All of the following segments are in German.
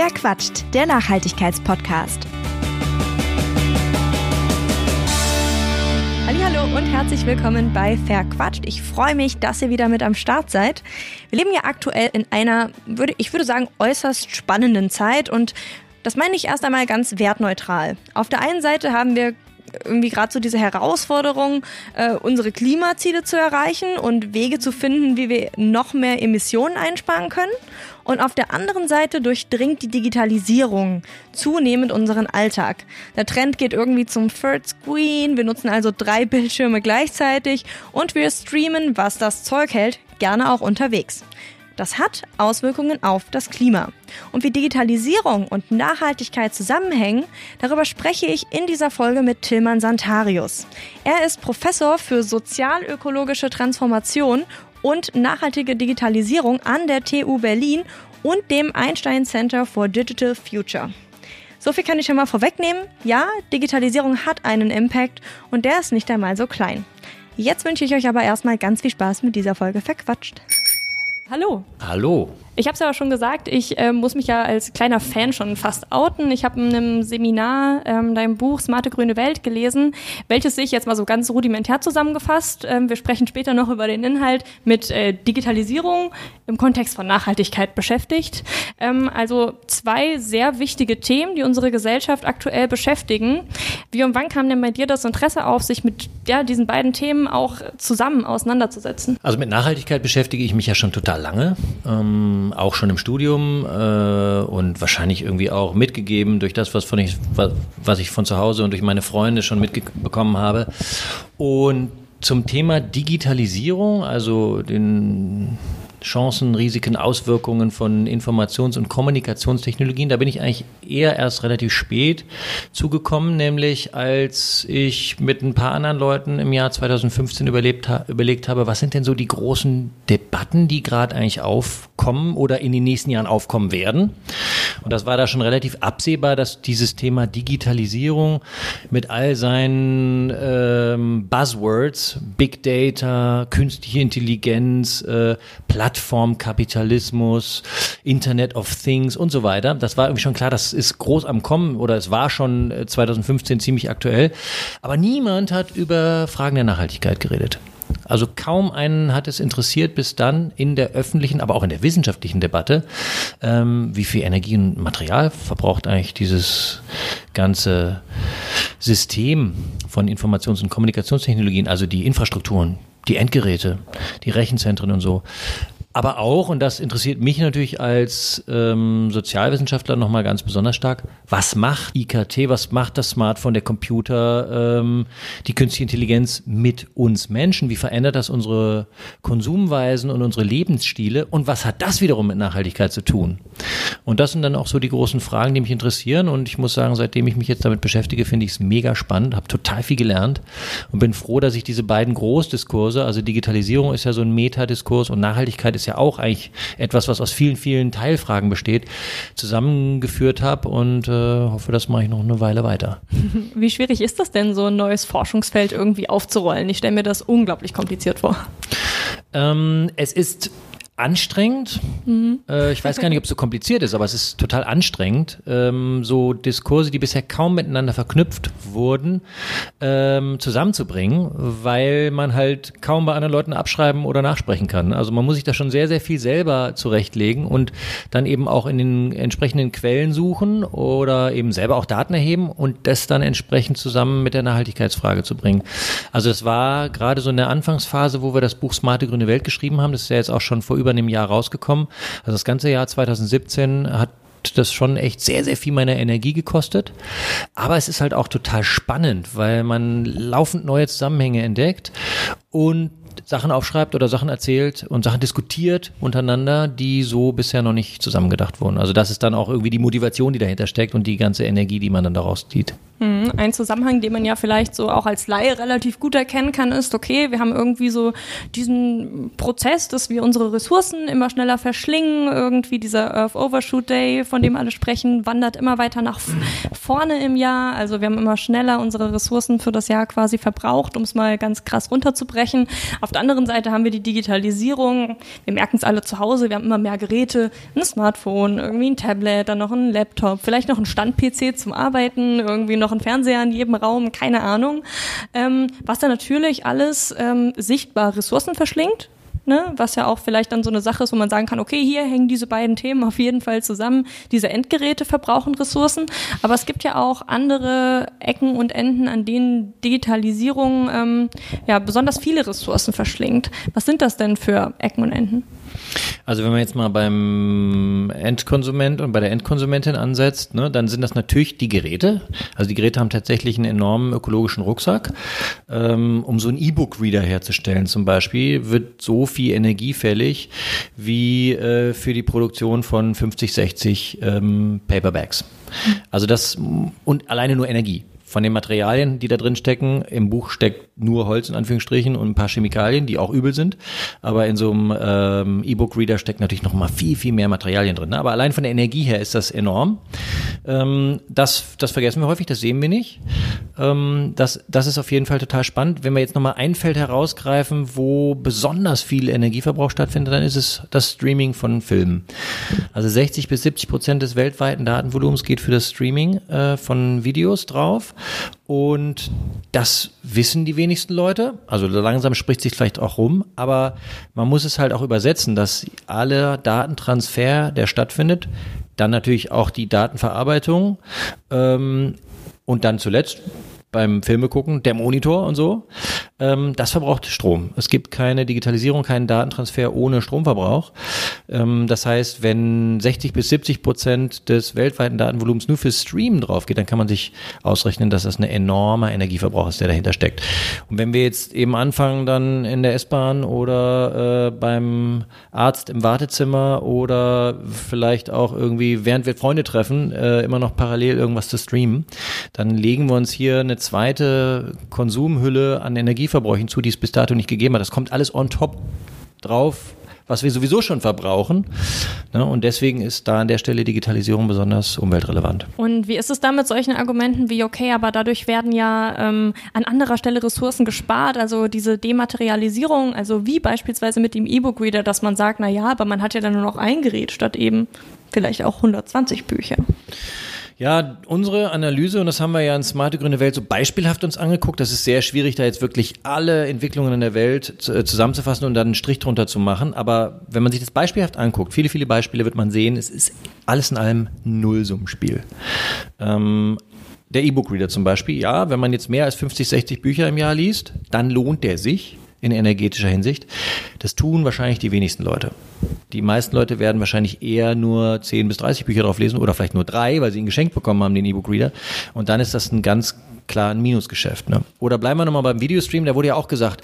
Wer quatscht? Der Nachhaltigkeitspodcast. Hallo und herzlich willkommen bei Verquatscht. Ich freue mich, dass ihr wieder mit am Start seid. Wir leben ja aktuell in einer, würde ich würde sagen, äußerst spannenden Zeit und das meine ich erst einmal ganz wertneutral. Auf der einen Seite haben wir irgendwie gerade so diese Herausforderung, äh, unsere Klimaziele zu erreichen und Wege zu finden, wie wir noch mehr Emissionen einsparen können. Und auf der anderen Seite durchdringt die Digitalisierung zunehmend unseren Alltag. Der Trend geht irgendwie zum Third Screen. Wir nutzen also drei Bildschirme gleichzeitig und wir streamen, was das Zeug hält, gerne auch unterwegs. Das hat Auswirkungen auf das Klima. Und wie Digitalisierung und Nachhaltigkeit zusammenhängen, darüber spreche ich in dieser Folge mit Tilman Santarius. Er ist Professor für sozialökologische Transformation und nachhaltige Digitalisierung an der TU Berlin und dem Einstein Center for Digital Future. So viel kann ich schon mal vorwegnehmen. Ja, Digitalisierung hat einen Impact und der ist nicht einmal so klein. Jetzt wünsche ich euch aber erstmal ganz viel Spaß mit dieser Folge verquatscht. Hallo. Hallo. Ich habe es ja schon gesagt, ich äh, muss mich ja als kleiner Fan schon fast outen. Ich habe in einem Seminar ähm, dein Buch Smarte grüne Welt gelesen, welches sich jetzt mal so ganz rudimentär zusammengefasst, ähm, wir sprechen später noch über den Inhalt, mit äh, Digitalisierung im Kontext von Nachhaltigkeit beschäftigt. Ähm, also zwei sehr wichtige Themen, die unsere Gesellschaft aktuell beschäftigen. Wie und wann kam denn bei dir das Interesse auf, sich mit ja, diesen beiden Themen auch zusammen auseinanderzusetzen? Also mit Nachhaltigkeit beschäftige ich mich ja schon total lange. Ähm auch schon im Studium äh, und wahrscheinlich irgendwie auch mitgegeben durch das, was, von ich, was ich von zu Hause und durch meine Freunde schon mitbekommen habe. Und zum Thema Digitalisierung, also den Chancen, Risiken, Auswirkungen von Informations- und Kommunikationstechnologien. Da bin ich eigentlich eher erst relativ spät zugekommen, nämlich als ich mit ein paar anderen Leuten im Jahr 2015 überlebt, überlegt habe, was sind denn so die großen Debatten, die gerade eigentlich aufkommen oder in den nächsten Jahren aufkommen werden. Und das war da schon relativ absehbar, dass dieses Thema Digitalisierung mit all seinen ähm, Buzzwords, Big Data, künstliche Intelligenz, äh, Plattformkapitalismus, Internet of Things und so weiter. Das war irgendwie schon klar, das ist groß am Kommen oder es war schon 2015 äh, ziemlich aktuell. Aber niemand hat über Fragen der Nachhaltigkeit geredet. Also kaum einen hat es interessiert bis dann in der öffentlichen, aber auch in der wissenschaftlichen Debatte, ähm, wie viel Energie und Material verbraucht eigentlich dieses ganze System von Informations- und Kommunikationstechnologien, also die Infrastrukturen, die Endgeräte, die Rechenzentren und so. Aber auch, und das interessiert mich natürlich als ähm, Sozialwissenschaftler nochmal ganz besonders stark, was macht IKT, was macht das Smartphone, der Computer, ähm, die künstliche Intelligenz mit uns Menschen? Wie verändert das unsere Konsumweisen und unsere Lebensstile? Und was hat das wiederum mit Nachhaltigkeit zu tun? Und das sind dann auch so die großen Fragen, die mich interessieren. Und ich muss sagen, seitdem ich mich jetzt damit beschäftige, finde ich es mega spannend, habe total viel gelernt und bin froh, dass ich diese beiden Großdiskurse, also Digitalisierung ist ja so ein Metadiskurs und Nachhaltigkeit ist ja auch eigentlich etwas, was aus vielen, vielen Teilfragen besteht, zusammengeführt habe und äh, hoffe, das mache ich noch eine Weile weiter. Wie schwierig ist das denn, so ein neues Forschungsfeld irgendwie aufzurollen? Ich stelle mir das unglaublich kompliziert vor. Ähm, es ist anstrengend. Mhm. Äh, ich weiß gar nicht, ob es so kompliziert ist, aber es ist total anstrengend. Ähm, so Diskurse, die bisher kaum miteinander verknüpft wurden, ähm, zusammenzubringen, weil man halt kaum bei anderen Leuten abschreiben oder nachsprechen kann. Also man muss sich da schon sehr, sehr viel selber zurechtlegen und dann eben auch in den entsprechenden Quellen suchen oder eben selber auch Daten erheben und das dann entsprechend zusammen mit der Nachhaltigkeitsfrage zu bringen. Also es war gerade so in der Anfangsphase, wo wir das Buch Smarte Grüne Welt geschrieben haben, das ist ja jetzt auch schon vor über über einem Jahr rausgekommen. Also das ganze Jahr 2017 hat das schon echt sehr, sehr viel meiner Energie gekostet. Aber es ist halt auch total spannend, weil man laufend neue Zusammenhänge entdeckt und Sachen aufschreibt oder Sachen erzählt und Sachen diskutiert untereinander, die so bisher noch nicht zusammengedacht wurden. Also das ist dann auch irgendwie die Motivation, die dahinter steckt und die ganze Energie, die man dann daraus zieht. Mhm. Ein Zusammenhang, den man ja vielleicht so auch als Laie relativ gut erkennen kann, ist, okay, wir haben irgendwie so diesen Prozess, dass wir unsere Ressourcen immer schneller verschlingen. Irgendwie dieser Earth Overshoot Day, von dem alle sprechen, wandert immer weiter nach vorne im Jahr. Also wir haben immer schneller unsere Ressourcen für das Jahr quasi verbraucht, um es mal ganz krass runterzubrechen. Auf der anderen Seite haben wir die Digitalisierung. Wir merken es alle zu Hause. Wir haben immer mehr Geräte, ein Smartphone, irgendwie ein Tablet, dann noch ein Laptop, vielleicht noch ein Stand-PC zum Arbeiten, irgendwie noch ein Fernseher in jedem Raum, keine Ahnung. Ähm, was dann natürlich alles ähm, sichtbar Ressourcen verschlingt ne? was ja auch vielleicht dann so eine Sache ist, wo man sagen kann, okay, hier hängen diese beiden Themen auf jeden Fall zusammen. Diese Endgeräte verbrauchen Ressourcen, aber es gibt ja auch andere Ecken und Enden, an denen Digitalisierung ähm, ja besonders viele Ressourcen verschlingt. Was sind das denn für Ecken und Enden? Also wenn man jetzt mal beim Endkonsument und bei der Endkonsumentin ansetzt, ne, dann sind das natürlich die Geräte. Also die Geräte haben tatsächlich einen enormen ökologischen Rucksack. Ähm, um so ein E-Book-Reader herzustellen zum Beispiel, wird so viel Energie fällig wie äh, für die Produktion von 50, 60 ähm, Paperbacks. Also das und alleine nur Energie von den Materialien, die da drin stecken. Im Buch steckt nur Holz in Anführungsstrichen und ein paar Chemikalien, die auch übel sind. Aber in so einem ähm, E-Book-Reader steckt natürlich noch mal viel, viel mehr Materialien drin. Ne? Aber allein von der Energie her ist das enorm. Ähm, das, das vergessen wir häufig, das sehen wir nicht. Ähm, das, das ist auf jeden Fall total spannend. Wenn wir jetzt noch mal ein Feld herausgreifen, wo besonders viel Energieverbrauch stattfindet, dann ist es das Streaming von Filmen. Also 60 bis 70 Prozent des weltweiten Datenvolumens geht für das Streaming äh, von Videos drauf. Und das wissen die wenigsten Leute. Also langsam spricht sich vielleicht auch rum, aber man muss es halt auch übersetzen, dass alle Datentransfer, der stattfindet, dann natürlich auch die Datenverarbeitung ähm, und dann zuletzt beim Filme gucken, der Monitor und so, ähm, das verbraucht Strom. Es gibt keine Digitalisierung, keinen Datentransfer ohne Stromverbrauch. Ähm, das heißt, wenn 60 bis 70 Prozent des weltweiten Datenvolumens nur fürs Streamen drauf geht, dann kann man sich ausrechnen, dass das ein enormer Energieverbrauch ist, der dahinter steckt. Und wenn wir jetzt eben anfangen, dann in der S-Bahn oder äh, beim Arzt im Wartezimmer oder vielleicht auch irgendwie, während wir Freunde treffen, äh, immer noch parallel irgendwas zu streamen, dann legen wir uns hier eine zweite Konsumhülle an Energieverbräuchen zu, die es bis dato nicht gegeben hat. Das kommt alles on top drauf, was wir sowieso schon verbrauchen. Ne? Und deswegen ist da an der Stelle Digitalisierung besonders umweltrelevant. Und wie ist es da mit solchen Argumenten wie, okay, aber dadurch werden ja ähm, an anderer Stelle Ressourcen gespart, also diese Dematerialisierung, also wie beispielsweise mit dem E-Book-Reader, dass man sagt, na ja, aber man hat ja dann nur noch ein Gerät statt eben vielleicht auch 120 Bücher. Ja, unsere Analyse, und das haben wir ja in Smarte Grüne Welt so beispielhaft uns angeguckt, das ist sehr schwierig, da jetzt wirklich alle Entwicklungen in der Welt äh, zusammenzufassen und dann einen Strich drunter zu machen. Aber wenn man sich das beispielhaft anguckt, viele, viele Beispiele, wird man sehen, es ist alles in allem Nullsummspiel. Ähm, der E-Book-Reader zum Beispiel, ja, wenn man jetzt mehr als 50, 60 Bücher im Jahr liest, dann lohnt der sich in energetischer Hinsicht. Das tun wahrscheinlich die wenigsten Leute. Die meisten Leute werden wahrscheinlich eher nur 10 bis 30 Bücher drauf lesen oder vielleicht nur drei, weil sie ihn geschenkt bekommen haben, den E-Book-Reader. Und dann ist das ein ganz klar ein Minusgeschäft. Ne? Oder bleiben wir nochmal beim Videostream, da wurde ja auch gesagt,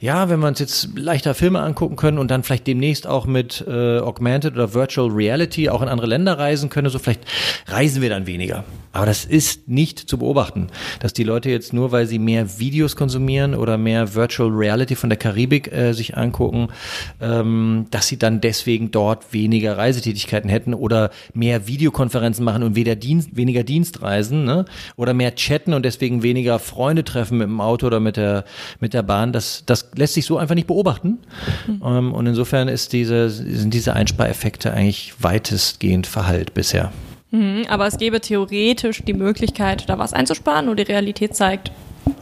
ja, wenn wir uns jetzt leichter Filme angucken können und dann vielleicht demnächst auch mit äh, Augmented oder Virtual Reality auch in andere Länder reisen können, so vielleicht reisen wir dann weniger. Aber das ist nicht zu beobachten, dass die Leute jetzt nur, weil sie mehr Videos konsumieren oder mehr Virtual Reality von der Karibik äh, sich angucken, ähm, dass sie dann deswegen dort weniger Reisetätigkeiten hätten oder mehr Videokonferenzen machen und weniger, Dienst, weniger Dienstreisen ne? oder mehr chatten und deswegen weniger Freunde treffen mit dem Auto oder mit der, mit der Bahn. Das, das lässt sich so einfach nicht beobachten. Mhm. Ähm, und insofern ist diese, sind diese Einspareffekte eigentlich weitestgehend verhallt bisher. Mhm, aber es gäbe theoretisch die Möglichkeit, da was einzusparen, nur die Realität zeigt,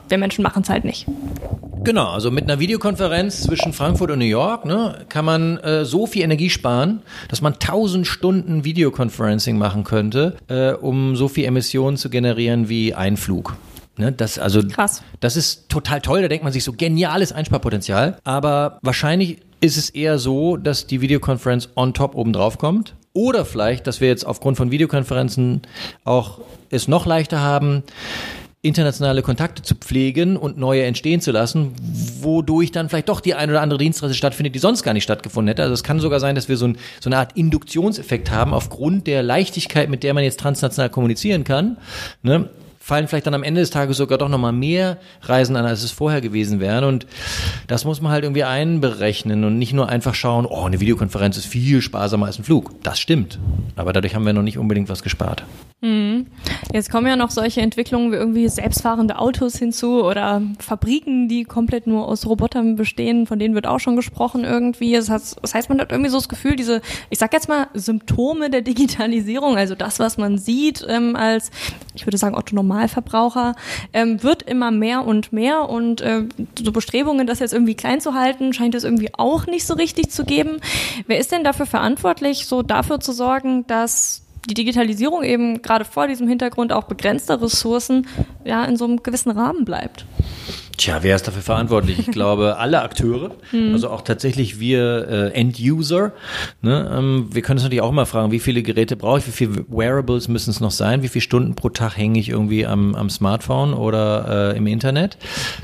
wir Menschen machen es halt nicht. Genau, also mit einer Videokonferenz zwischen Frankfurt und New York ne, kann man äh, so viel Energie sparen, dass man 1000 Stunden Videoconferencing machen könnte, äh, um so viel Emissionen zu generieren wie ein Flug. Ne, das, also, Krass. Das ist total toll, da denkt man sich so geniales Einsparpotenzial. Aber wahrscheinlich ist es eher so, dass die Videokonferenz on top oben drauf kommt. Oder vielleicht, dass wir jetzt aufgrund von Videokonferenzen auch es noch leichter haben, internationale Kontakte zu pflegen und neue entstehen zu lassen, wodurch dann vielleicht doch die ein oder andere Dienstreise stattfindet, die sonst gar nicht stattgefunden hätte. Also es kann sogar sein, dass wir so, ein, so eine Art Induktionseffekt haben aufgrund der Leichtigkeit, mit der man jetzt transnational kommunizieren kann. Ne? Fallen vielleicht dann am Ende des Tages sogar doch nochmal mehr Reisen an, als es vorher gewesen wären. Und das muss man halt irgendwie einberechnen und nicht nur einfach schauen, oh, eine Videokonferenz ist viel sparsamer als ein Flug. Das stimmt. Aber dadurch haben wir noch nicht unbedingt was gespart. Mhm. Jetzt kommen ja noch solche Entwicklungen wie irgendwie selbstfahrende Autos hinzu oder Fabriken, die komplett nur aus Robotern bestehen, von denen wird auch schon gesprochen irgendwie. Das heißt, man hat irgendwie so das Gefühl, diese, ich sag jetzt mal, Symptome der Digitalisierung, also das, was man sieht ähm, als, ich würde sagen, Otto Normalverbraucher, ähm, wird immer mehr und mehr und äh, so Bestrebungen, das jetzt irgendwie klein zu halten, scheint es irgendwie auch nicht so richtig zu geben. Wer ist denn dafür verantwortlich, so dafür zu sorgen, dass die Digitalisierung eben gerade vor diesem Hintergrund auch begrenzter Ressourcen ja in so einem gewissen Rahmen bleibt. Tja, wer ist dafür verantwortlich? Ich glaube, alle Akteure, mhm. also auch tatsächlich wir äh, End-User. Ne? Ähm, wir können uns natürlich auch mal fragen, wie viele Geräte brauche ich, wie viele Wearables müssen es noch sein, wie viele Stunden pro Tag hänge ich irgendwie am, am Smartphone oder äh, im Internet.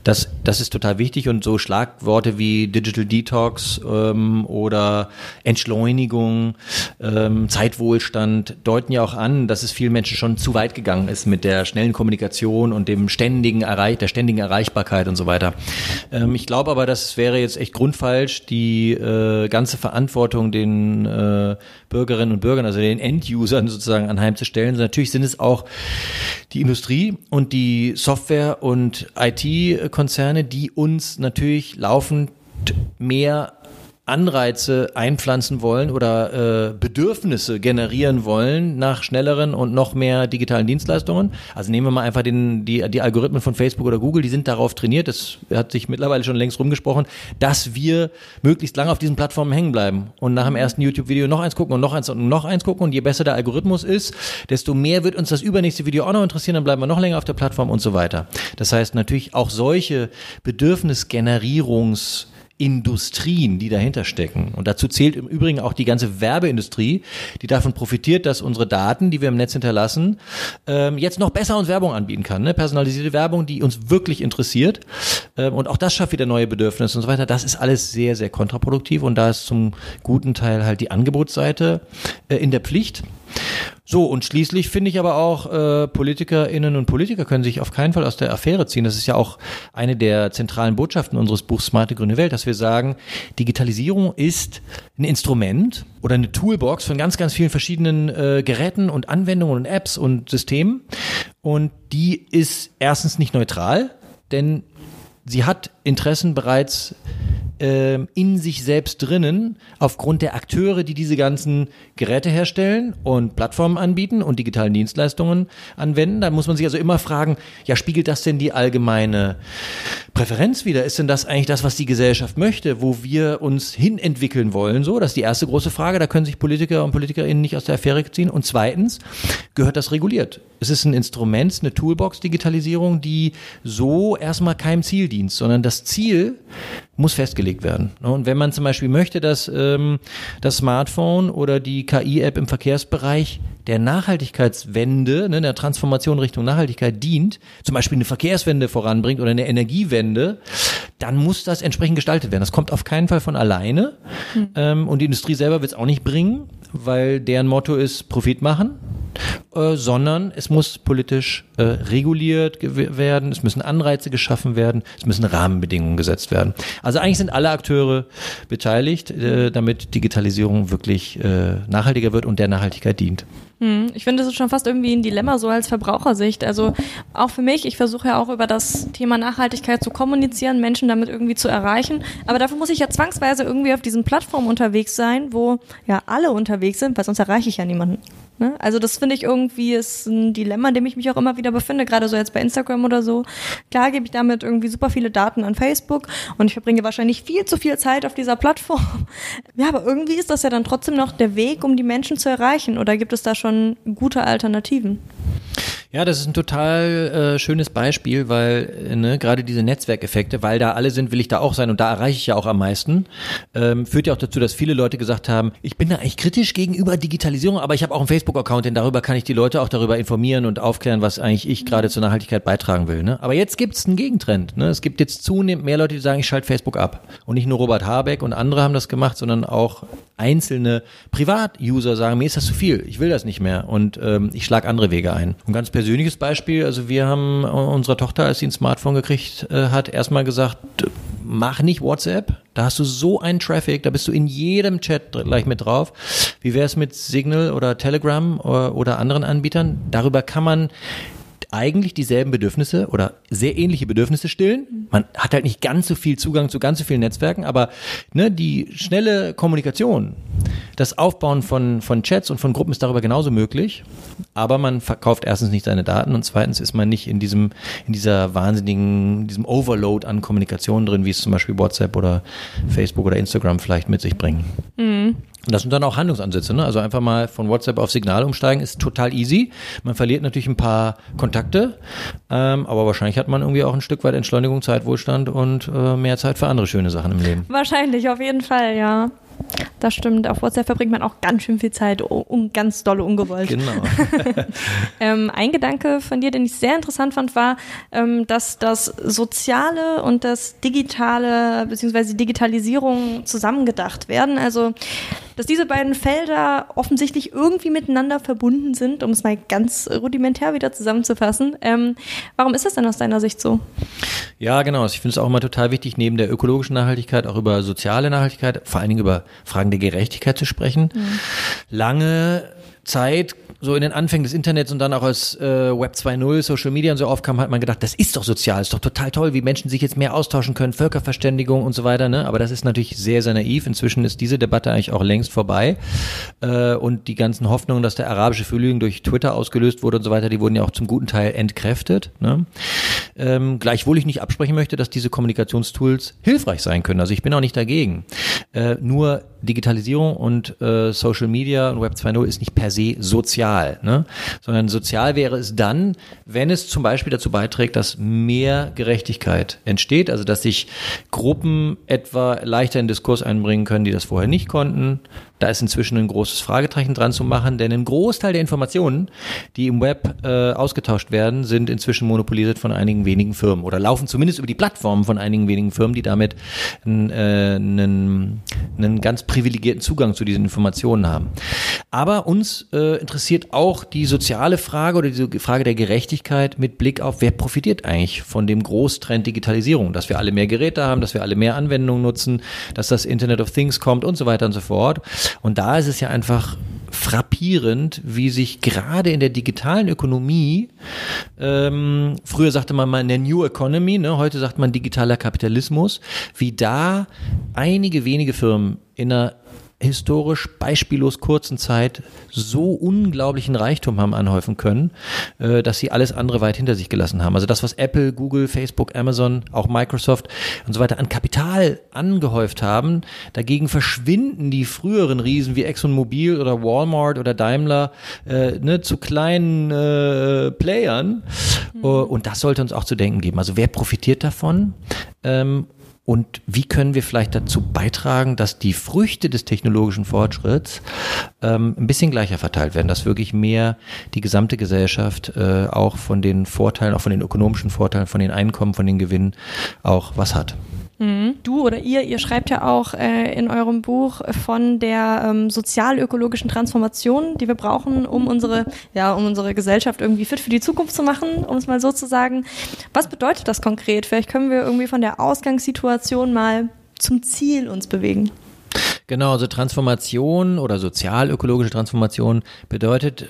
Das, das ist total wichtig und so Schlagworte wie Digital Detox ähm, oder Entschleunigung, ähm, Zeitwohlstand deuten ja auch an, dass es vielen Menschen schon zu weit gegangen ist mit der schnellen Kommunikation und dem ständigen Erreich, der ständigen Erreichbarkeit Sicherheit und so weiter. Ähm, ich glaube aber, das wäre jetzt echt grundfalsch, die äh, ganze Verantwortung den äh, Bürgerinnen und Bürgern, also den End-Usern sozusagen anheimzustellen. Natürlich sind es auch die Industrie und die Software- und IT-Konzerne, die uns natürlich laufend mehr Anreize einpflanzen wollen oder äh, Bedürfnisse generieren wollen nach schnelleren und noch mehr digitalen Dienstleistungen. Also nehmen wir mal einfach den, die, die Algorithmen von Facebook oder Google, die sind darauf trainiert, das hat sich mittlerweile schon längst rumgesprochen, dass wir möglichst lange auf diesen Plattformen hängen bleiben und nach dem ersten YouTube-Video noch eins gucken und noch eins und noch eins gucken und je besser der Algorithmus ist, desto mehr wird uns das übernächste Video auch noch interessieren, dann bleiben wir noch länger auf der Plattform und so weiter. Das heißt natürlich auch solche Bedürfnisgenerierungs- Industrien, die dahinter stecken. Und dazu zählt im Übrigen auch die ganze Werbeindustrie, die davon profitiert, dass unsere Daten, die wir im Netz hinterlassen, ähm, jetzt noch besser uns Werbung anbieten kann. Ne? Personalisierte Werbung, die uns wirklich interessiert. Ähm, und auch das schafft wieder neue Bedürfnisse und so weiter. Das ist alles sehr, sehr kontraproduktiv. Und da ist zum guten Teil halt die Angebotsseite äh, in der Pflicht. So, und schließlich finde ich aber auch, äh, PolitikerInnen und Politiker können sich auf keinen Fall aus der Affäre ziehen. Das ist ja auch eine der zentralen Botschaften unseres Buchs Smarte Grüne Welt, dass wir sagen, Digitalisierung ist ein Instrument oder eine Toolbox von ganz, ganz vielen verschiedenen äh, Geräten und Anwendungen und Apps und Systemen. Und die ist erstens nicht neutral, denn sie hat Interessen bereits in sich selbst drinnen, aufgrund der Akteure, die diese ganzen Geräte herstellen und Plattformen anbieten und digitalen Dienstleistungen anwenden. Da muss man sich also immer fragen, ja, spiegelt das denn die allgemeine Präferenz wieder? Ist denn das eigentlich das, was die Gesellschaft möchte, wo wir uns hin entwickeln wollen? So, das ist die erste große Frage. Da können sich Politiker und PolitikerInnen nicht aus der Affäre ziehen. Und zweitens, gehört das reguliert? Es ist ein Instrument, eine Toolbox, Digitalisierung, die so erstmal keinem Ziel dient, sondern das Ziel muss festgelegt werden. Und wenn man zum Beispiel möchte, dass ähm, das Smartphone oder die KI-App im Verkehrsbereich der Nachhaltigkeitswende, ne, der Transformation Richtung Nachhaltigkeit dient, zum Beispiel eine Verkehrswende voranbringt oder eine Energiewende, dann muss das entsprechend gestaltet werden. Das kommt auf keinen Fall von alleine. Mhm. Ähm, und die Industrie selber wird es auch nicht bringen, weil deren Motto ist Profit machen. Äh, sondern es muss politisch äh, reguliert werden, es müssen Anreize geschaffen werden, es müssen Rahmenbedingungen gesetzt werden. Also eigentlich sind alle Akteure beteiligt, äh, damit Digitalisierung wirklich äh, nachhaltiger wird und der Nachhaltigkeit dient. Hm, ich finde, das ist schon fast irgendwie ein Dilemma so als Verbrauchersicht. Also auch für mich, ich versuche ja auch über das Thema Nachhaltigkeit zu kommunizieren, Menschen damit irgendwie zu erreichen. Aber dafür muss ich ja zwangsweise irgendwie auf diesen Plattformen unterwegs sein, wo ja alle unterwegs sind, weil sonst erreiche ich ja niemanden. Ne? Also das finde ich irgendwie ist ein Dilemma, in dem ich mich auch immer wieder befinde, gerade so jetzt bei Instagram oder so. Klar gebe ich damit irgendwie super viele Daten an Facebook und ich verbringe wahrscheinlich viel zu viel Zeit auf dieser Plattform. Ja, aber irgendwie ist das ja dann trotzdem noch der Weg, um die Menschen zu erreichen. Oder gibt es da schon gute Alternativen? Ja, das ist ein total äh, schönes Beispiel, weil äh, ne, gerade diese Netzwerkeffekte, weil da alle sind, will ich da auch sein und da erreiche ich ja auch am meisten, ähm, führt ja auch dazu, dass viele Leute gesagt haben, ich bin da eigentlich kritisch gegenüber Digitalisierung, aber ich habe auch einen Facebook-Account, denn darüber kann ich die Leute auch darüber informieren und aufklären, was eigentlich ich gerade zur Nachhaltigkeit beitragen will. Ne? Aber jetzt gibt es einen Gegentrend. Ne? Es gibt jetzt zunehmend mehr Leute, die sagen, ich schalte Facebook ab. Und nicht nur Robert Habeck und andere haben das gemacht, sondern auch einzelne Privat-User sagen, mir ist das zu viel, ich will das nicht mehr und ähm, ich schlage andere Wege ein. Und ganz persönlich persönliches Beispiel. Also wir haben unserer Tochter, als sie ein Smartphone gekriegt äh, hat, erstmal gesagt, mach nicht WhatsApp. Da hast du so einen Traffic, da bist du in jedem Chat gleich mit drauf. Wie wäre es mit Signal oder Telegram oder, oder anderen Anbietern? Darüber kann man eigentlich dieselben Bedürfnisse oder sehr ähnliche Bedürfnisse stillen. Man hat halt nicht ganz so viel Zugang zu ganz so vielen Netzwerken, aber ne, die schnelle Kommunikation, das Aufbauen von, von Chats und von Gruppen ist darüber genauso möglich. Aber man verkauft erstens nicht seine Daten und zweitens ist man nicht in diesem, in dieser wahnsinnigen, diesem Overload an Kommunikation drin, wie es zum Beispiel WhatsApp oder Facebook oder Instagram vielleicht mit sich bringen. Mhm. Und das sind dann auch Handlungsansätze. Ne? Also einfach mal von WhatsApp auf Signal umsteigen ist total easy. Man verliert natürlich ein paar Kontakte, ähm, aber wahrscheinlich hat man irgendwie auch ein Stück weit Entschleunigung, Zeitwohlstand und äh, mehr Zeit für andere schöne Sachen im Leben. Wahrscheinlich, auf jeden Fall, ja. Das stimmt. Auf WhatsApp verbringt man auch ganz schön viel Zeit, um ganz dolle ungewollt. Genau. ähm, ein Gedanke von dir, den ich sehr interessant fand, war, ähm, dass das Soziale und das Digitale bzw. Digitalisierung zusammengedacht werden. Also, dass diese beiden Felder offensichtlich irgendwie miteinander verbunden sind, um es mal ganz rudimentär wieder zusammenzufassen. Ähm, warum ist das denn aus deiner Sicht so? Ja, genau. Ich finde es auch immer total wichtig, neben der ökologischen Nachhaltigkeit auch über soziale Nachhaltigkeit, vor allen Dingen über Fragen der Gerechtigkeit zu sprechen. Mhm. Lange Zeit so in den Anfängen des Internets und dann auch als äh, Web 2.0, Social Media und so aufkam, hat man gedacht, das ist doch sozial, ist doch total toll, wie Menschen sich jetzt mehr austauschen können, Völkerverständigung und so weiter. Ne? Aber das ist natürlich sehr, sehr naiv. Inzwischen ist diese Debatte eigentlich auch längst vorbei. Äh, und die ganzen Hoffnungen, dass der arabische Frühling durch Twitter ausgelöst wurde und so weiter, die wurden ja auch zum guten Teil entkräftet. Ne? Ähm, gleichwohl ich nicht absprechen möchte, dass diese Kommunikationstools hilfreich sein können. Also ich bin auch nicht dagegen. Äh, nur Digitalisierung und äh, Social Media und Web 2.0 ist nicht per se sozial, ne? sondern sozial wäre es dann, wenn es zum Beispiel dazu beiträgt, dass mehr Gerechtigkeit entsteht, also dass sich Gruppen etwa leichter in Diskurs einbringen können, die das vorher nicht konnten, da ist inzwischen ein großes Fragezeichen dran zu machen, denn ein Großteil der Informationen, die im Web äh, ausgetauscht werden, sind inzwischen monopolisiert von einigen wenigen Firmen oder laufen zumindest über die Plattformen von einigen wenigen Firmen, die damit einen, äh, einen ganz privilegierten Zugang zu diesen Informationen haben. Aber uns äh, interessiert auch die soziale Frage oder die Frage der Gerechtigkeit mit Blick auf, wer profitiert eigentlich von dem Großtrend Digitalisierung, dass wir alle mehr Geräte haben, dass wir alle mehr Anwendungen nutzen, dass das Internet of Things kommt und so weiter und so fort. Und da ist es ja einfach frappierend, wie sich gerade in der digitalen Ökonomie, ähm, früher sagte man mal in der New Economy, ne, heute sagt man digitaler Kapitalismus, wie da einige wenige Firmen in einer historisch beispiellos kurzen Zeit so unglaublichen Reichtum haben anhäufen können, äh, dass sie alles andere weit hinter sich gelassen haben. Also das, was Apple, Google, Facebook, Amazon, auch Microsoft und so weiter an Kapital angehäuft haben, dagegen verschwinden die früheren Riesen wie ExxonMobil oder Walmart oder Daimler äh, ne, zu kleinen äh, Playern. Mhm. Und das sollte uns auch zu denken geben. Also wer profitiert davon? Ähm, und wie können wir vielleicht dazu beitragen, dass die Früchte des technologischen Fortschritts ähm, ein bisschen gleicher verteilt werden, dass wirklich mehr die gesamte Gesellschaft äh, auch von den Vorteilen, auch von den ökonomischen Vorteilen, von den Einkommen, von den Gewinnen auch was hat. Mhm. Du oder ihr, ihr schreibt ja auch äh, in eurem Buch von der ähm, sozial-ökologischen Transformation, die wir brauchen, um unsere, ja, um unsere Gesellschaft irgendwie fit für die Zukunft zu machen, um es mal so zu sagen. Was bedeutet das konkret? Vielleicht können wir irgendwie von der Ausgangssituation mal zum Ziel uns bewegen. Genau, also Transformation oder sozial-ökologische Transformation bedeutet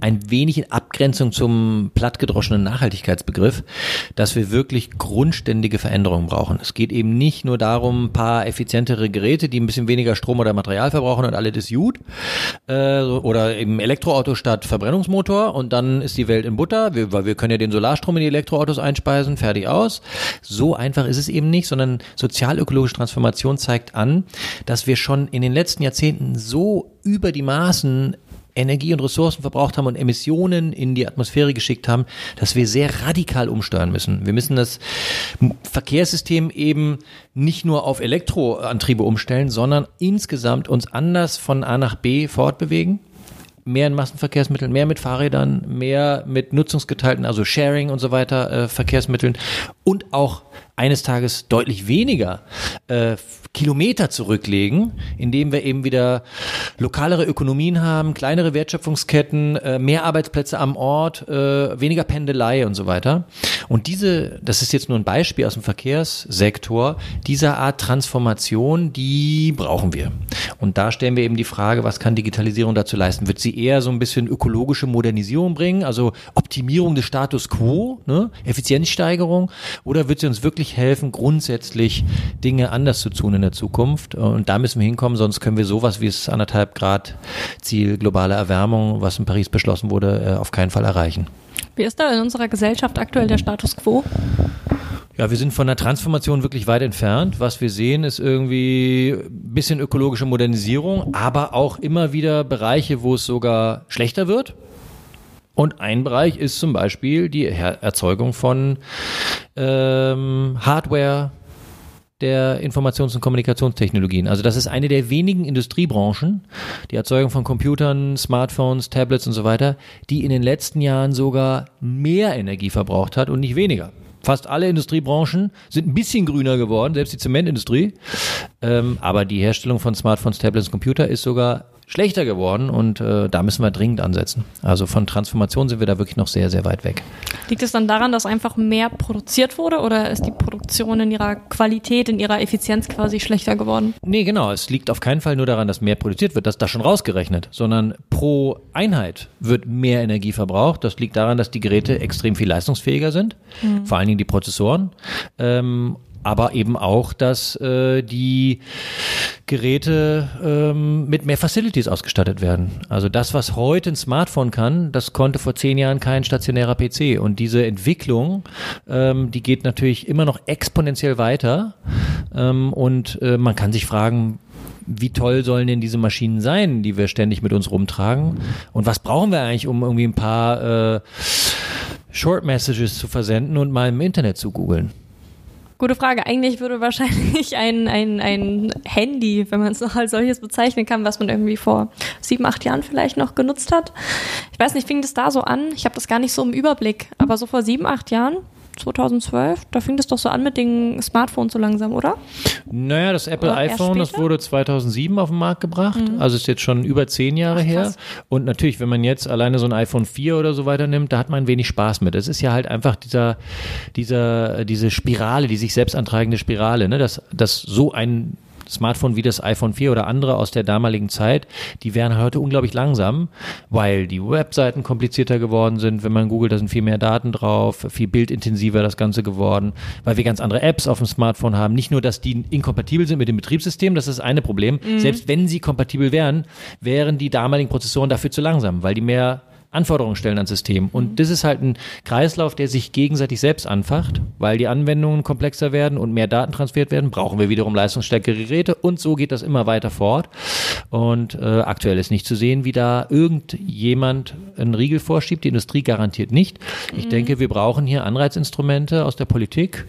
ein wenig in Abgrenzung zum plattgedroschenen Nachhaltigkeitsbegriff, dass wir wirklich grundständige Veränderungen brauchen. Es geht eben nicht nur darum, ein paar effizientere Geräte, die ein bisschen weniger Strom oder Material verbrauchen und alles ist gut, äh, oder eben Elektroauto statt Verbrennungsmotor und dann ist die Welt in Butter, wir, weil wir können ja den Solarstrom in die Elektroautos einspeisen, fertig aus. So einfach ist es eben nicht, sondern sozial-ökologische Transformation zeigt an, dass wir schon in den letzten Jahrzehnten so über die Maßen Energie und Ressourcen verbraucht haben und Emissionen in die Atmosphäre geschickt haben, dass wir sehr radikal umsteuern müssen. Wir müssen das Verkehrssystem eben nicht nur auf Elektroantriebe umstellen, sondern insgesamt uns anders von A nach B fortbewegen mehr in Massenverkehrsmitteln, mehr mit Fahrrädern, mehr mit nutzungsgeteilten, also Sharing und so weiter, äh, Verkehrsmitteln und auch eines Tages deutlich weniger äh, Kilometer zurücklegen, indem wir eben wieder lokalere Ökonomien haben, kleinere Wertschöpfungsketten, äh, mehr Arbeitsplätze am Ort, äh, weniger Pendelei und so weiter. Und diese, das ist jetzt nur ein Beispiel aus dem Verkehrssektor, dieser Art Transformation, die brauchen wir. Und da stellen wir eben die Frage, was kann Digitalisierung dazu leisten? Wird sie eher so ein bisschen ökologische Modernisierung bringen, also Optimierung des Status quo, ne? Effizienzsteigerung, oder wird sie uns wirklich helfen, grundsätzlich Dinge anders zu tun in der Zukunft? Und da müssen wir hinkommen, sonst können wir sowas wie das anderthalb Grad Ziel globale Erwärmung, was in Paris beschlossen wurde, äh, auf keinen Fall erreichen. Wie ist da in unserer Gesellschaft aktuell der Status quo? Ja, wir sind von der Transformation wirklich weit entfernt. Was wir sehen, ist irgendwie ein bisschen ökologische Modernisierung, aber auch immer wieder Bereiche, wo es sogar schlechter wird. Und ein Bereich ist zum Beispiel die Erzeugung von ähm, Hardware, der Informations- und Kommunikationstechnologien. Also das ist eine der wenigen Industriebranchen, die Erzeugung von Computern, Smartphones, Tablets und so weiter, die in den letzten Jahren sogar mehr Energie verbraucht hat und nicht weniger. Fast alle Industriebranchen sind ein bisschen grüner geworden, selbst die Zementindustrie. Ähm, aber die Herstellung von Smartphones, Tablets und Computer ist sogar schlechter geworden und äh, da müssen wir dringend ansetzen. Also von Transformation sind wir da wirklich noch sehr, sehr weit weg. Liegt es dann daran, dass einfach mehr produziert wurde oder ist die Produktion in ihrer Qualität, in ihrer Effizienz quasi schlechter geworden? Nee, genau. Es liegt auf keinen Fall nur daran, dass mehr produziert wird. Das ist da schon rausgerechnet, sondern pro Einheit wird mehr Energie verbraucht. Das liegt daran, dass die Geräte extrem viel leistungsfähiger sind, mhm. vor allen Dingen die Prozessoren. Ähm, aber eben auch, dass äh, die Geräte ähm, mit mehr Facilities ausgestattet werden. Also das, was heute ein Smartphone kann, das konnte vor zehn Jahren kein stationärer PC. Und diese Entwicklung, ähm, die geht natürlich immer noch exponentiell weiter. Ähm, und äh, man kann sich fragen, wie toll sollen denn diese Maschinen sein, die wir ständig mit uns rumtragen? Und was brauchen wir eigentlich, um irgendwie ein paar äh, Short Messages zu versenden und mal im Internet zu googeln? Gute Frage. Eigentlich würde wahrscheinlich ein, ein, ein Handy, wenn man es noch als solches bezeichnen kann, was man irgendwie vor sieben, acht Jahren vielleicht noch genutzt hat. Ich weiß nicht, fing das da so an? Ich habe das gar nicht so im Überblick. Aber so vor sieben, acht Jahren 2012, da fing das doch so an mit den Smartphones so langsam, oder? Naja, das Apple oder iPhone, das wurde 2007 auf den Markt gebracht, mhm. also ist jetzt schon über zehn Jahre Ach, her. Und natürlich, wenn man jetzt alleine so ein iPhone 4 oder so weiter nimmt, da hat man wenig Spaß mit. Es ist ja halt einfach dieser, dieser, diese Spirale, die sich selbst antreibende Spirale, ne? dass, dass so ein Smartphone wie das iPhone 4 oder andere aus der damaligen Zeit, die wären heute unglaublich langsam, weil die Webseiten komplizierter geworden sind. Wenn man googelt, da sind viel mehr Daten drauf, viel bildintensiver das Ganze geworden, weil wir ganz andere Apps auf dem Smartphone haben. Nicht nur, dass die inkompatibel sind mit dem Betriebssystem, das ist das eine Problem. Mhm. Selbst wenn sie kompatibel wären, wären die damaligen Prozessoren dafür zu langsam, weil die mehr Anforderungen stellen ans System. Und mhm. das ist halt ein Kreislauf, der sich gegenseitig selbst anfacht, weil die Anwendungen komplexer werden und mehr Daten transferiert werden, brauchen wir wiederum leistungsstärkere Geräte und so geht das immer weiter fort. Und äh, aktuell ist nicht zu sehen, wie da irgendjemand einen Riegel vorschiebt. Die Industrie garantiert nicht. Ich mhm. denke, wir brauchen hier Anreizinstrumente aus der Politik,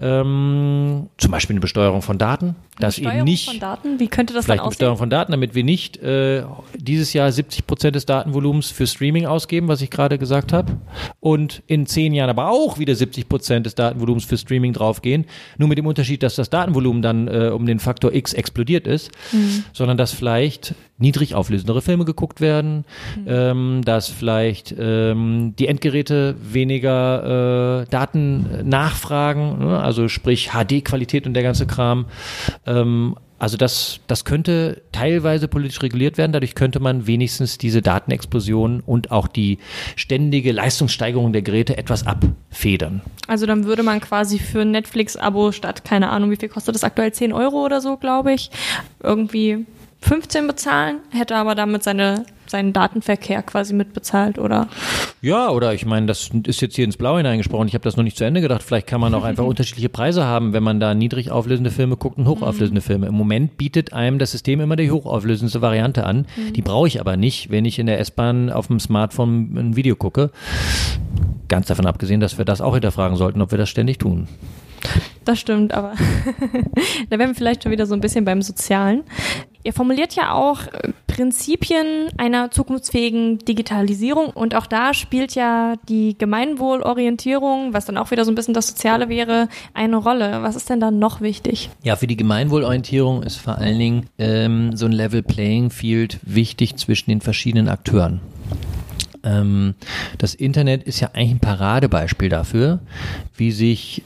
ähm, zum Beispiel eine Besteuerung von Daten, dass eben nicht von Daten. Wie könnte das vielleicht dann aussehen? Besteuerung von Daten, damit wir nicht äh, dieses Jahr 70 Prozent des Datenvolumens für Streaming Streaming ausgeben, was ich gerade gesagt habe, und in zehn Jahren aber auch wieder 70 Prozent des Datenvolumens für Streaming draufgehen, nur mit dem Unterschied, dass das Datenvolumen dann äh, um den Faktor X explodiert ist, mhm. sondern dass vielleicht niedrig auflösendere Filme geguckt werden, mhm. ähm, dass vielleicht ähm, die Endgeräte weniger äh, Daten nachfragen, ne? also sprich HD-Qualität und der ganze Kram. Ähm, also das, das könnte teilweise politisch reguliert werden. Dadurch könnte man wenigstens diese Datenexplosion und auch die ständige Leistungssteigerung der Geräte etwas abfedern. Also dann würde man quasi für ein Netflix-Abo statt, keine Ahnung, wie viel kostet das aktuell, 10 Euro oder so, glaube ich, irgendwie 15 bezahlen, hätte aber damit seine, seinen Datenverkehr quasi mitbezahlt, oder? Ja, oder ich meine, das ist jetzt hier ins Blaue hineingesprochen. Ich habe das noch nicht zu Ende gedacht. Vielleicht kann man auch einfach unterschiedliche Preise haben, wenn man da niedrig auflösende Filme guckt und hochauflösende mhm. Filme. Im Moment bietet einem das System immer die hochauflösendste Variante an. Mhm. Die brauche ich aber nicht, wenn ich in der S-Bahn auf dem Smartphone ein Video gucke. Ganz davon abgesehen, dass wir das auch hinterfragen sollten, ob wir das ständig tun. Das stimmt, aber da wären wir vielleicht schon wieder so ein bisschen beim Sozialen. Ihr formuliert ja auch äh, Prinzipien einer zukunftsfähigen Digitalisierung und auch da spielt ja die Gemeinwohlorientierung, was dann auch wieder so ein bisschen das Soziale wäre, eine Rolle. Was ist denn da noch wichtig? Ja, für die Gemeinwohlorientierung ist vor allen Dingen ähm, so ein Level Playing Field wichtig zwischen den verschiedenen Akteuren ähm, das Internet ist ja eigentlich ein Paradebeispiel dafür, wie sich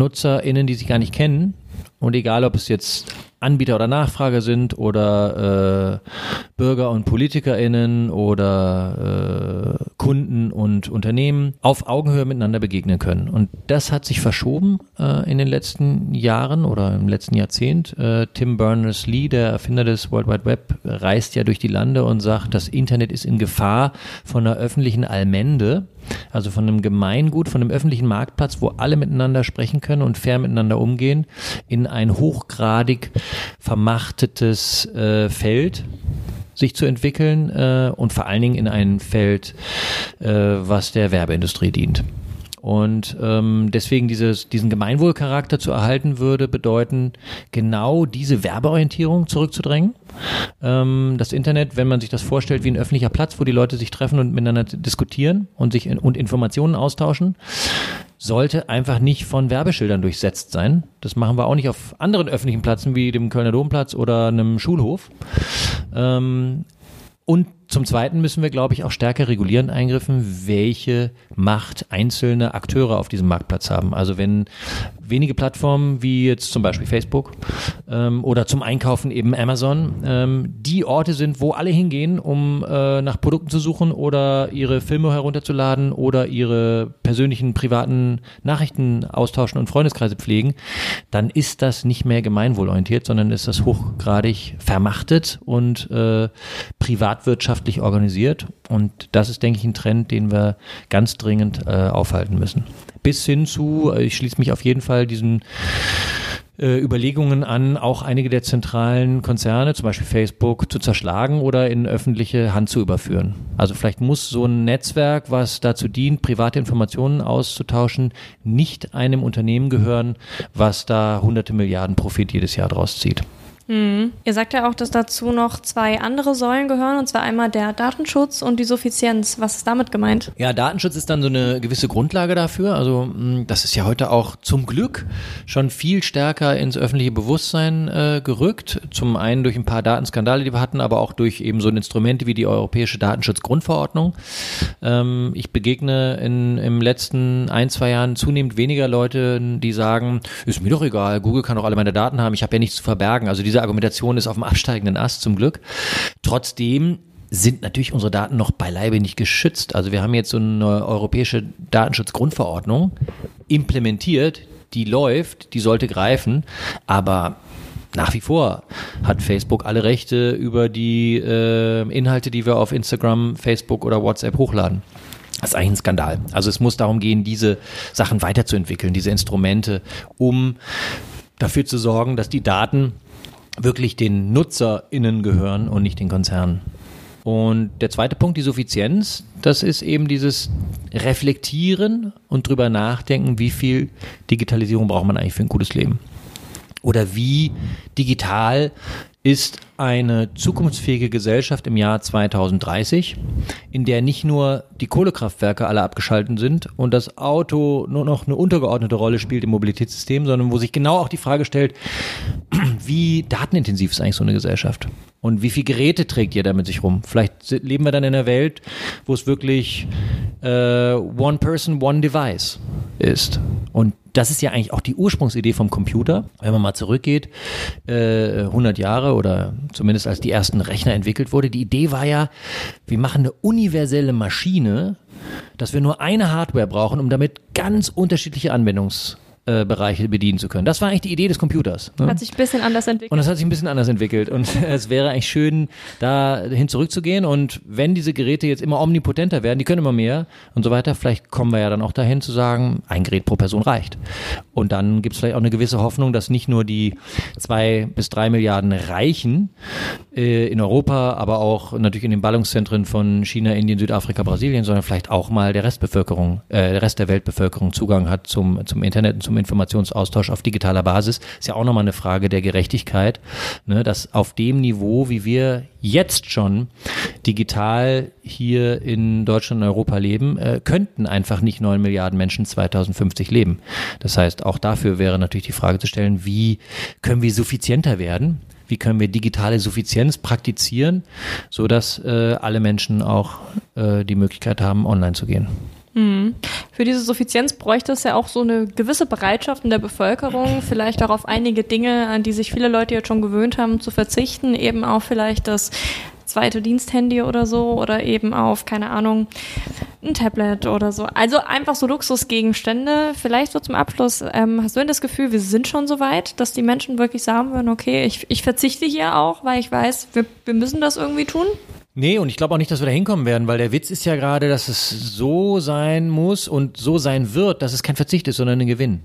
NutzerInnen, die sich gar nicht kennen, und egal ob es jetzt Anbieter oder Nachfrager sind oder äh, Bürger und PolitikerInnen oder äh, Kunden und Unternehmen auf Augenhöhe miteinander begegnen können. Und das hat sich verschoben äh, in den letzten Jahren oder im letzten Jahrzehnt. Äh, Tim Berners-Lee, der Erfinder des World Wide Web, reist ja durch die Lande und sagt, das Internet ist in Gefahr von einer öffentlichen Allmende also von einem Gemeingut, von einem öffentlichen Marktplatz, wo alle miteinander sprechen können und fair miteinander umgehen, in ein hochgradig vermachtetes äh, Feld sich zu entwickeln äh, und vor allen Dingen in ein Feld, äh, was der Werbeindustrie dient. Und ähm, deswegen dieses, diesen Gemeinwohlcharakter zu erhalten würde, bedeuten, genau diese Werbeorientierung zurückzudrängen. Ähm, das Internet, wenn man sich das vorstellt, wie ein öffentlicher Platz, wo die Leute sich treffen und miteinander diskutieren und sich in, und Informationen austauschen, sollte einfach nicht von Werbeschildern durchsetzt sein. Das machen wir auch nicht auf anderen öffentlichen Plätzen wie dem Kölner Domplatz oder einem Schulhof. Ähm, und zum Zweiten müssen wir, glaube ich, auch stärker regulierend eingriffen, welche Macht einzelne Akteure auf diesem Marktplatz haben. Also wenn wenige Plattformen wie jetzt zum Beispiel Facebook ähm, oder zum Einkaufen eben Amazon ähm, die Orte sind, wo alle hingehen, um äh, nach Produkten zu suchen oder ihre Filme herunterzuladen oder ihre persönlichen privaten Nachrichten austauschen und Freundeskreise pflegen, dann ist das nicht mehr gemeinwohlorientiert, sondern ist das hochgradig vermachtet und äh, privatwirtschaftlich organisiert. Und das ist, denke ich, ein Trend, den wir ganz dringend äh, aufhalten müssen bis hin zu, äh, ich schließe mich auf jeden Fall diesen äh, Überlegungen an, auch einige der zentralen Konzerne, zum Beispiel Facebook, zu zerschlagen oder in öffentliche Hand zu überführen. Also vielleicht muss so ein Netzwerk, was dazu dient, private Informationen auszutauschen, nicht einem Unternehmen gehören, was da hunderte Milliarden Profit jedes Jahr draus zieht. Mhm. Ihr sagt ja auch, dass dazu noch zwei andere Säulen gehören, und zwar einmal der Datenschutz und die Suffizienz. Was ist damit gemeint? Ja, Datenschutz ist dann so eine gewisse Grundlage dafür. Also hm, das ist ja heute auch zum Glück schon viel stärker ins öffentliche Bewusstsein äh, gerückt. Zum einen durch ein paar Datenskandale, die wir hatten, aber auch durch eben so ein Instrumente wie die Europäische Datenschutzgrundverordnung. Ähm, ich begegne in, im letzten ein, zwei Jahren zunehmend weniger Leute, die sagen, ist mir doch egal, Google kann doch alle meine Daten haben, ich habe ja nichts zu verbergen. Also diese Argumentation ist auf dem absteigenden Ast zum Glück. Trotzdem sind natürlich unsere Daten noch beileibe nicht geschützt. Also wir haben jetzt so eine europäische Datenschutzgrundverordnung implementiert, die läuft, die sollte greifen, aber nach wie vor hat Facebook alle Rechte über die äh, Inhalte, die wir auf Instagram, Facebook oder WhatsApp hochladen. Das ist eigentlich ein Skandal. Also es muss darum gehen, diese Sachen weiterzuentwickeln, diese Instrumente, um dafür zu sorgen, dass die Daten wirklich den NutzerInnen gehören und nicht den Konzernen. Und der zweite Punkt, die Suffizienz, das ist eben dieses Reflektieren und drüber nachdenken, wie viel Digitalisierung braucht man eigentlich für ein gutes Leben. Oder wie digital ist eine zukunftsfähige Gesellschaft im Jahr 2030, in der nicht nur die Kohlekraftwerke alle abgeschalten sind und das Auto nur noch eine untergeordnete Rolle spielt im Mobilitätssystem, sondern wo sich genau auch die Frage stellt, wie datenintensiv ist eigentlich so eine Gesellschaft? Und wie viele Geräte trägt ihr da mit sich rum? Vielleicht leben wir dann in einer Welt, wo es wirklich äh, One Person, One Device ist. Und das ist ja eigentlich auch die Ursprungsidee vom Computer. Wenn man mal zurückgeht, äh, 100 Jahre oder zumindest als die ersten Rechner entwickelt wurde, die Idee war ja, wir machen eine universelle Maschine, dass wir nur eine Hardware brauchen, um damit ganz unterschiedliche Anwendungs äh, Bereiche bedienen zu können. Das war eigentlich die Idee des Computers. Ne? Hat sich ein bisschen anders entwickelt. Und das hat sich ein bisschen anders entwickelt. Und es wäre eigentlich schön, dahin zurückzugehen. Und wenn diese Geräte jetzt immer omnipotenter werden, die können immer mehr und so weiter, vielleicht kommen wir ja dann auch dahin zu sagen, ein Gerät pro Person reicht. Und dann gibt es vielleicht auch eine gewisse Hoffnung, dass nicht nur die zwei bis drei Milliarden Reichen äh, in Europa, aber auch natürlich in den Ballungszentren von China, Indien, Südafrika, Brasilien, sondern vielleicht auch mal der Restbevölkerung, äh, der Rest der Weltbevölkerung Zugang hat zum, zum Internet und zum zum Informationsaustausch auf digitaler Basis. Ist ja auch nochmal eine Frage der Gerechtigkeit, ne, dass auf dem Niveau, wie wir jetzt schon digital hier in Deutschland und Europa leben, äh, könnten einfach nicht neun Milliarden Menschen 2050 leben. Das heißt, auch dafür wäre natürlich die Frage zu stellen, wie können wir suffizienter werden? Wie können wir digitale Suffizienz praktizieren, so dass äh, alle Menschen auch äh, die Möglichkeit haben, online zu gehen? Mhm. Für diese Suffizienz bräuchte es ja auch so eine gewisse Bereitschaft in der Bevölkerung, vielleicht auch auf einige Dinge, an die sich viele Leute jetzt schon gewöhnt haben, zu verzichten, eben auch vielleicht das zweite Diensthandy oder so oder eben auf, keine Ahnung, ein Tablet oder so. Also einfach so Luxusgegenstände. Vielleicht so zum Abschluss, ähm, hast du denn das Gefühl, wir sind schon so weit, dass die Menschen wirklich sagen würden, okay, ich, ich verzichte hier auch, weil ich weiß, wir, wir müssen das irgendwie tun? Nee, und ich glaube auch nicht, dass wir da hinkommen werden, weil der Witz ist ja gerade, dass es so sein muss und so sein wird, dass es kein Verzicht ist, sondern ein Gewinn.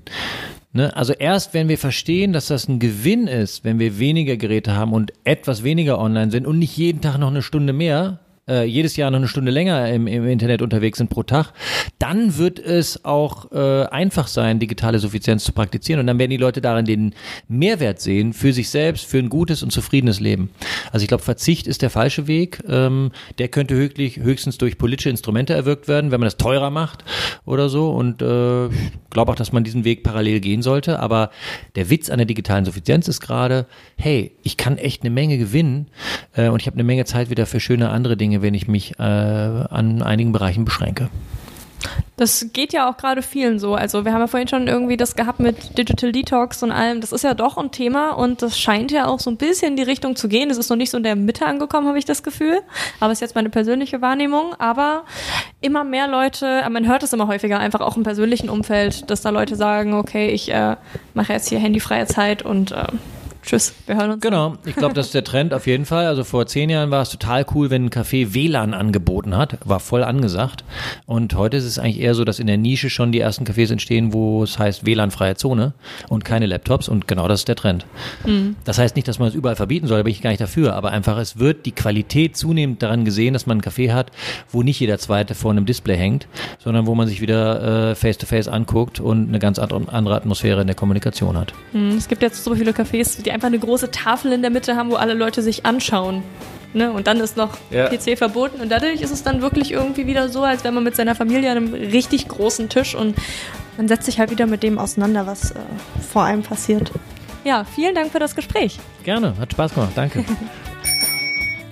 Ne? Also erst wenn wir verstehen, dass das ein Gewinn ist, wenn wir weniger Geräte haben und etwas weniger online sind und nicht jeden Tag noch eine Stunde mehr, äh, jedes Jahr noch eine Stunde länger im, im Internet unterwegs sind pro Tag, dann wird es auch äh, einfach sein, digitale Suffizienz zu praktizieren. Und dann werden die Leute darin den Mehrwert sehen für sich selbst, für ein gutes und zufriedenes Leben. Also ich glaube, Verzicht ist der falsche Weg. Ähm, der könnte höchstlich, höchstens durch politische Instrumente erwirkt werden, wenn man das teurer macht oder so. Und äh, glaube auch, dass man diesen Weg parallel gehen sollte. Aber der Witz an der digitalen Suffizienz ist gerade, hey, ich kann echt eine Menge gewinnen äh, und ich habe eine Menge Zeit wieder für schöne andere Dinge, wenn ich mich äh, an einigen Bereichen beschränke. Das geht ja auch gerade vielen so. Also wir haben ja vorhin schon irgendwie das gehabt mit Digital Detox und allem. Das ist ja doch ein Thema und das scheint ja auch so ein bisschen in die Richtung zu gehen. Das ist noch nicht so in der Mitte angekommen, habe ich das Gefühl. Aber ist jetzt meine persönliche Wahrnehmung. Aber immer mehr Leute, man hört es immer häufiger, einfach auch im persönlichen Umfeld, dass da Leute sagen, okay, ich äh, mache jetzt hier handyfreie Zeit und äh, Tschüss, wir hören uns. Genau, ich glaube, das ist der Trend auf jeden Fall. Also vor zehn Jahren war es total cool, wenn ein Café WLAN angeboten hat, war voll angesagt. Und heute ist es eigentlich eher so, dass in der Nische schon die ersten Cafés entstehen, wo es heißt WLAN-freie Zone und keine Laptops. Und genau das ist der Trend. Mhm. Das heißt nicht, dass man es überall verbieten soll, da bin ich gar nicht dafür. Aber einfach, es wird die Qualität zunehmend daran gesehen, dass man ein Café hat, wo nicht jeder Zweite vor einem Display hängt, sondern wo man sich wieder äh, face-to-face -face anguckt und eine ganz andere Atmosphäre in der Kommunikation hat. Mhm. Es gibt jetzt so viele Cafés, die einfach eine große Tafel in der Mitte haben, wo alle Leute sich anschauen. Ne? Und dann ist noch ja. PC verboten. Und dadurch ist es dann wirklich irgendwie wieder so, als wäre man mit seiner Familie an einem richtig großen Tisch und man setzt sich halt wieder mit dem auseinander, was äh, vor allem passiert. Ja, vielen Dank für das Gespräch. Gerne, hat Spaß gemacht. Danke.